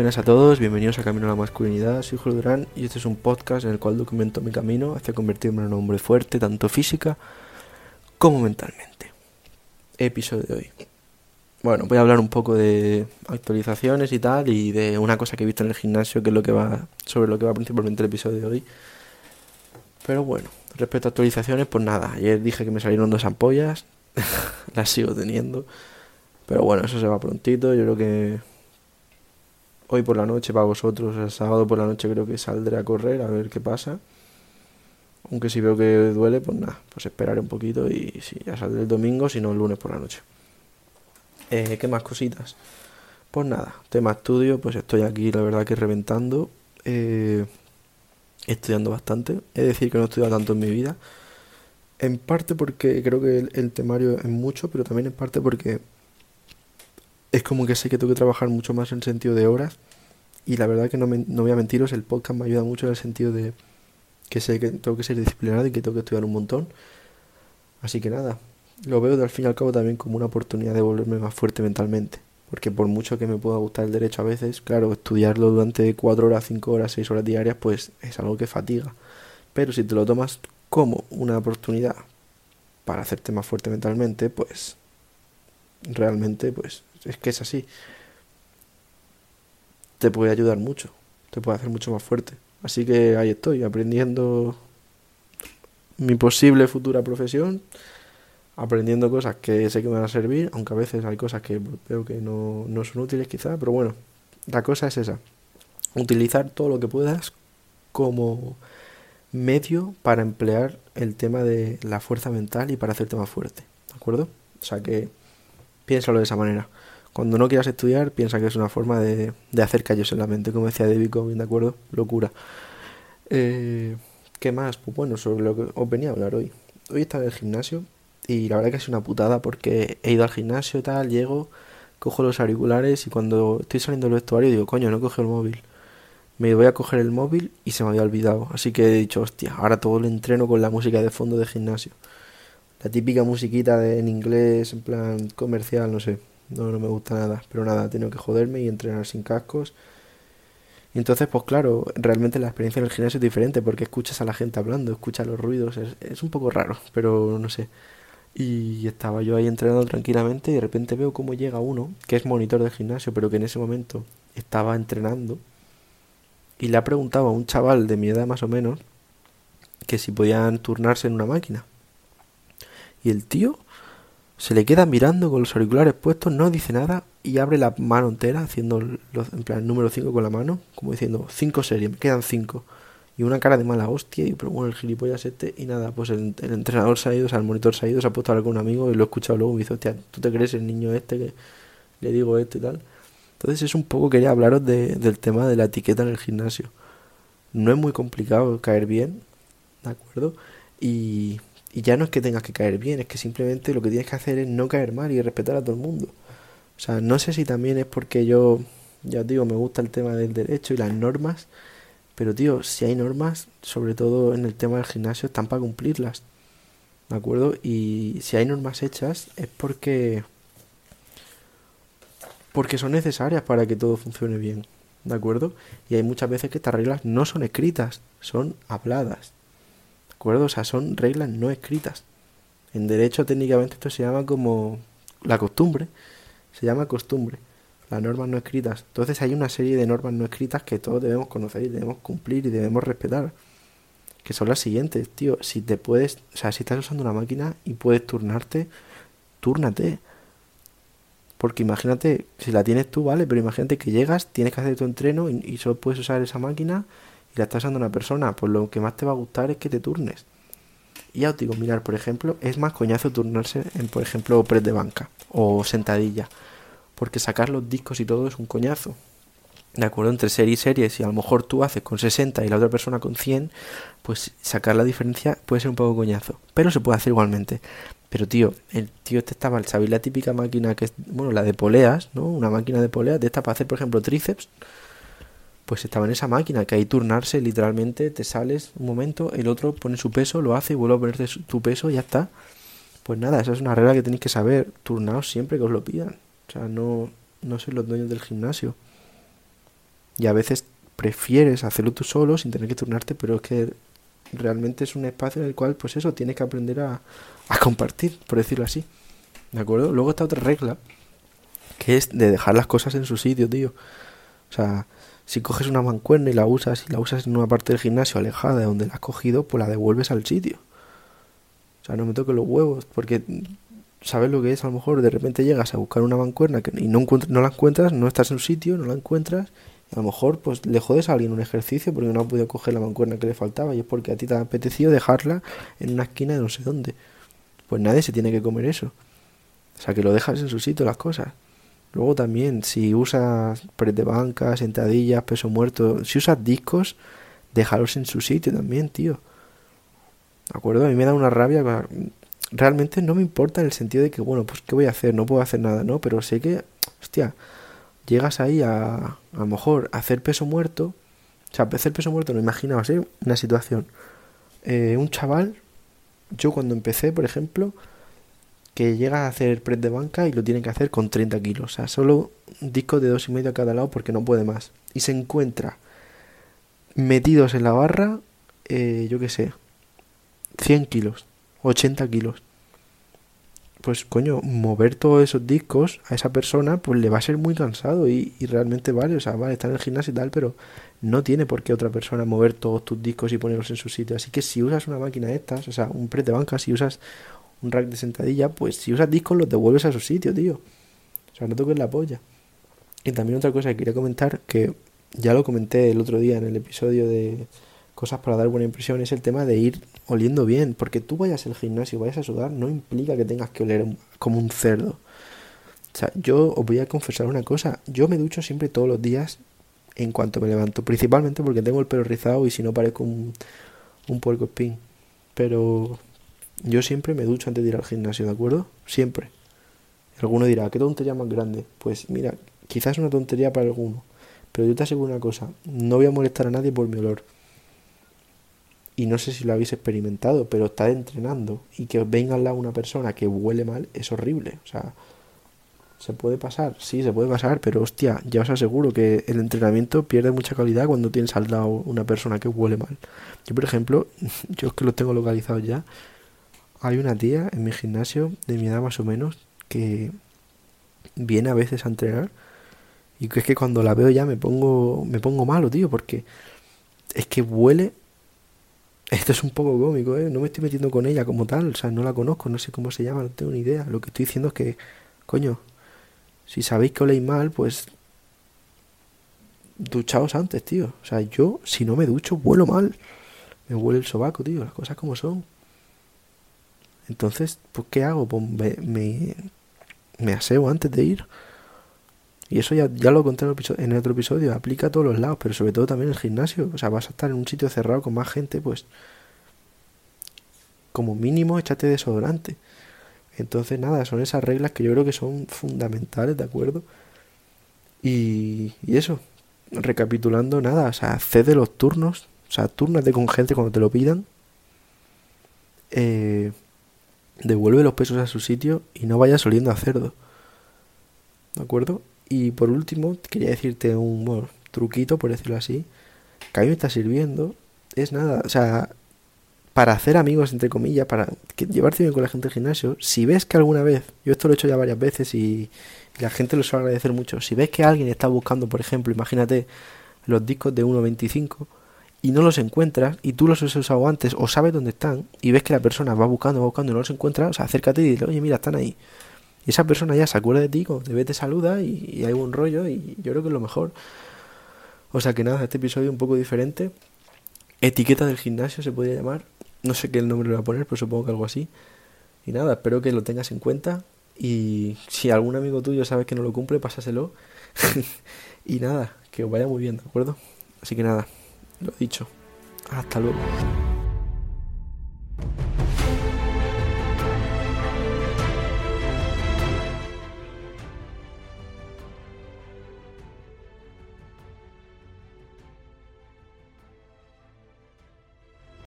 Buenas a todos, bienvenidos a Camino a la Masculinidad. Soy Julio Durán y este es un podcast en el cual documento mi camino hacia convertirme en un hombre fuerte, tanto física como mentalmente. Episodio de hoy. Bueno, voy a hablar un poco de actualizaciones y tal, y de una cosa que he visto en el gimnasio, que es lo que va, sobre lo que va principalmente el episodio de hoy. Pero bueno, respecto a actualizaciones, pues nada, ayer dije que me salieron dos ampollas, las sigo teniendo. Pero bueno, eso se va prontito, yo creo que hoy por la noche para vosotros, el sábado por la noche creo que saldré a correr a ver qué pasa. Aunque si veo que duele, pues nada, pues esperaré un poquito y si ya saldré el domingo, si no el lunes por la noche. Eh, ¿Qué más cositas? Pues nada, tema estudio, pues estoy aquí la verdad que reventando, eh, estudiando bastante. Es decir, que no he estudiado tanto en mi vida. En parte porque creo que el, el temario es mucho, pero también en parte porque es como que sé que tengo que trabajar mucho más en sentido de horas. Y la verdad que no, me, no voy a mentiros, el podcast me ayuda mucho en el sentido de que sé que tengo que ser disciplinado y que tengo que estudiar un montón. Así que nada, lo veo de al fin y al cabo también como una oportunidad de volverme más fuerte mentalmente. Porque por mucho que me pueda gustar el derecho a veces, claro, estudiarlo durante 4 horas, 5 horas, 6 horas diarias, pues es algo que fatiga. Pero si te lo tomas como una oportunidad para hacerte más fuerte mentalmente, pues realmente pues es que es así. Te puede ayudar mucho, te puede hacer mucho más fuerte. Así que ahí estoy, aprendiendo mi posible futura profesión, aprendiendo cosas que sé que me van a servir, aunque a veces hay cosas que veo que no, no son útiles quizá, pero bueno, la cosa es esa, utilizar todo lo que puedas como medio para emplear el tema de la fuerza mental y para hacerte más fuerte, ¿de acuerdo? O sea que piénsalo de esa manera. Cuando no quieras estudiar, piensa que es una forma de, de hacer callos en la mente, como decía David Covey, ¿de acuerdo? Locura. Eh, ¿Qué más? Pues bueno, sobre lo que os venía a hablar hoy. Hoy estaba en el gimnasio y la verdad que es una putada porque he ido al gimnasio y tal, llego, cojo los auriculares y cuando estoy saliendo del vestuario digo, coño, no coge el móvil. Me voy a coger el móvil y se me había olvidado. Así que he dicho, hostia, ahora todo el entreno con la música de fondo de gimnasio. La típica musiquita de, en inglés, en plan comercial, no sé. No, no me gusta nada. Pero nada, tengo que joderme y entrenar sin cascos. Y entonces, pues claro, realmente la experiencia en el gimnasio es diferente porque escuchas a la gente hablando, escuchas los ruidos. Es, es un poco raro, pero no sé. Y estaba yo ahí entrenando tranquilamente y de repente veo cómo llega uno, que es monitor del gimnasio, pero que en ese momento estaba entrenando. Y le ha preguntado a un chaval de mi edad más o menos que si podían turnarse en una máquina. Y el tío se le queda mirando con los auriculares puestos, no dice nada y abre la mano entera, haciendo los, en plan número 5 con la mano, como diciendo 5 series, me quedan 5. Y una cara de mala hostia, y pero bueno, el gilipollas este, y nada, pues el, entrenador se ha ido, o sea, el monitor se ha ido, se ha puesto a hablar con un amigo y lo he escuchado luego y me dice, hostia, ¿tú te crees el niño este que le digo esto y tal? Entonces es un poco, quería hablaros de, del tema de la etiqueta en el gimnasio. No es muy complicado caer bien, ¿de acuerdo? Y y ya no es que tengas que caer bien, es que simplemente lo que tienes que hacer es no caer mal y respetar a todo el mundo. O sea, no sé si también es porque yo, ya os digo, me gusta el tema del derecho y las normas, pero tío, si hay normas, sobre todo en el tema del gimnasio, están para cumplirlas. ¿De acuerdo? Y si hay normas hechas es porque porque son necesarias para que todo funcione bien. ¿De acuerdo? Y hay muchas veces que estas reglas no son escritas, son habladas acuerdo? O sea, son reglas no escritas. En derecho técnicamente esto se llama como la costumbre, se llama costumbre, las normas no escritas. Entonces hay una serie de normas no escritas que todos debemos conocer y debemos cumplir y debemos respetar. Que son las siguientes, tío. Si te puedes, o sea, si estás usando una máquina y puedes turnarte, túrnate. Porque imagínate, si la tienes tú, vale, pero imagínate que llegas, tienes que hacer tu entreno y, y solo puedes usar esa máquina y la está usando una persona, pues lo que más te va a gustar es que te turnes. Y ya os digo, mirar, por ejemplo, es más coñazo turnarse en, por ejemplo, press de banca o sentadilla. Porque sacar los discos y todo es un coñazo. De acuerdo, entre serie y serie, si a lo mejor tú haces con 60 y la otra persona con 100, pues sacar la diferencia puede ser un poco coñazo. Pero se puede hacer igualmente. Pero tío, el tío este estaba, ¿sabéis la típica máquina que es, bueno, la de poleas, ¿no? Una máquina de poleas de esta para hacer, por ejemplo, tríceps pues estaba en esa máquina, que hay turnarse, literalmente te sales un momento, el otro pone su peso, lo hace y vuelve a ponerte tu peso y ya está. Pues nada, esa es una regla que tenéis que saber, turnaos siempre que os lo pidan. O sea, no, no sois los dueños del gimnasio. Y a veces prefieres hacerlo tú solo sin tener que turnarte, pero es que realmente es un espacio en el cual, pues eso, tienes que aprender a, a compartir, por decirlo así. ¿De acuerdo? Luego está otra regla, que es de dejar las cosas en su sitio, tío. O sea, si coges una mancuerna y la usas y la usas en una parte del gimnasio alejada de donde la has cogido, pues la devuelves al sitio. O sea, no me toques los huevos, porque sabes lo que es, a lo mejor de repente llegas a buscar una mancuerna y no, no la encuentras, no estás en su sitio, no la encuentras, y a lo mejor pues le jodes a alguien un ejercicio porque no ha podido coger la mancuerna que le faltaba y es porque a ti te ha apetecido dejarla en una esquina de no sé dónde. Pues nadie se tiene que comer eso. O sea, que lo dejas en su sitio las cosas. Luego también, si usas press de banca, sentadillas, peso muerto, si usas discos, déjalos en su sitio también, tío. ¿De acuerdo? A mí me da una rabia. Realmente no me importa en el sentido de que, bueno, pues ¿qué voy a hacer? No puedo hacer nada, ¿no? Pero sé que, hostia, llegas ahí a, a lo mejor, hacer peso muerto. O sea, hacer peso muerto, no imaginaos, ¿eh? Una situación. Eh, un chaval, yo cuando empecé, por ejemplo, que llega a hacer press de banca y lo tiene que hacer con 30 kilos. O sea, solo un disco de dos y medio a cada lado porque no puede más. Y se encuentra metidos en la barra, eh, yo qué sé, 100 kilos, 80 kilos. Pues coño, mover todos esos discos a esa persona, pues le va a ser muy cansado y, y realmente vale, o sea, vale, está en el gimnasio y tal, pero no tiene por qué otra persona mover todos tus discos y ponerlos en su sitio. Así que si usas una máquina de estas, o sea, un press de banca, si usas un rack de sentadilla, pues si usas discos los devuelves a su sitio, tío. O sea, no toques la polla. Y también otra cosa que quería comentar, que ya lo comenté el otro día en el episodio de cosas para dar buena impresión, es el tema de ir oliendo bien. Porque tú vayas al gimnasio y vayas a sudar, no implica que tengas que oler como un cerdo. O sea, yo os voy a confesar una cosa. Yo me ducho siempre todos los días en cuanto me levanto. Principalmente porque tengo el pelo rizado y si no parezco un, un puerco espín. Pero yo siempre me ducho antes de ir al gimnasio, ¿de acuerdo? Siempre. Alguno dirá, ¿qué tontería más grande? Pues mira, quizás es una tontería para alguno, pero yo te aseguro una cosa, no voy a molestar a nadie por mi olor. Y no sé si lo habéis experimentado, pero estar entrenando y que venga al lado una persona que huele mal es horrible. O sea, ¿se puede pasar? Sí, se puede pasar, pero hostia, ya os aseguro que el entrenamiento pierde mucha calidad cuando tienes al lado una persona que huele mal. Yo, por ejemplo, yo es que lo tengo localizado ya, hay una tía en mi gimnasio, de mi edad más o menos, que viene a veces a entrenar y es que cuando la veo ya me pongo me pongo malo, tío, porque es que huele esto es un poco cómico, ¿eh? No me estoy metiendo con ella como tal, o sea, no la conozco, no sé cómo se llama, no tengo ni idea. Lo que estoy diciendo es que, coño, si sabéis que oléis mal, pues duchaos antes, tío. O sea, yo, si no me ducho, vuelo mal. Me huele el sobaco, tío, las cosas como son. Entonces, pues, ¿qué hago? Pues me, me, aseo antes de ir. Y eso ya, ya lo conté en el, otro episodio, aplica a todos los lados, pero sobre todo también en el gimnasio. O sea, vas a estar en un sitio cerrado con más gente, pues como mínimo échate desodorante. Entonces, nada, son esas reglas que yo creo que son fundamentales, ¿de acuerdo? Y, y eso, recapitulando, nada, o sea, cede los turnos, o sea, turnate con gente cuando te lo pidan. Eh, devuelve los pesos a su sitio y no vayas oliendo a cerdo. ¿De acuerdo? Y por último, quería decirte un truquito, por decirlo así, que a mí me está sirviendo. Es nada, o sea, para hacer amigos, entre comillas, para que, llevarte bien con la gente del gimnasio, si ves que alguna vez, yo esto lo he hecho ya varias veces y, y la gente lo suele agradecer mucho, si ves que alguien está buscando, por ejemplo, imagínate los discos de 1.25, y no los encuentras y tú los has usado antes o sabes dónde están y ves que la persona va buscando, va buscando y no los encuentra, o sea, acércate y dile, oye, mira, están ahí. Y esa persona ya se acuerda de ti, cuando te ve te saluda y, hay un rollo y yo creo que es lo mejor. O sea que nada, este episodio un poco diferente. Etiqueta del gimnasio se podría llamar. No sé qué nombre le voy a poner, pero supongo que algo así. Y nada, espero que lo tengas en cuenta. Y si algún amigo tuyo sabes que no lo cumple, pásaselo. y nada, que os vaya muy bien, ¿de acuerdo? Así que nada, lo dicho. Hasta luego.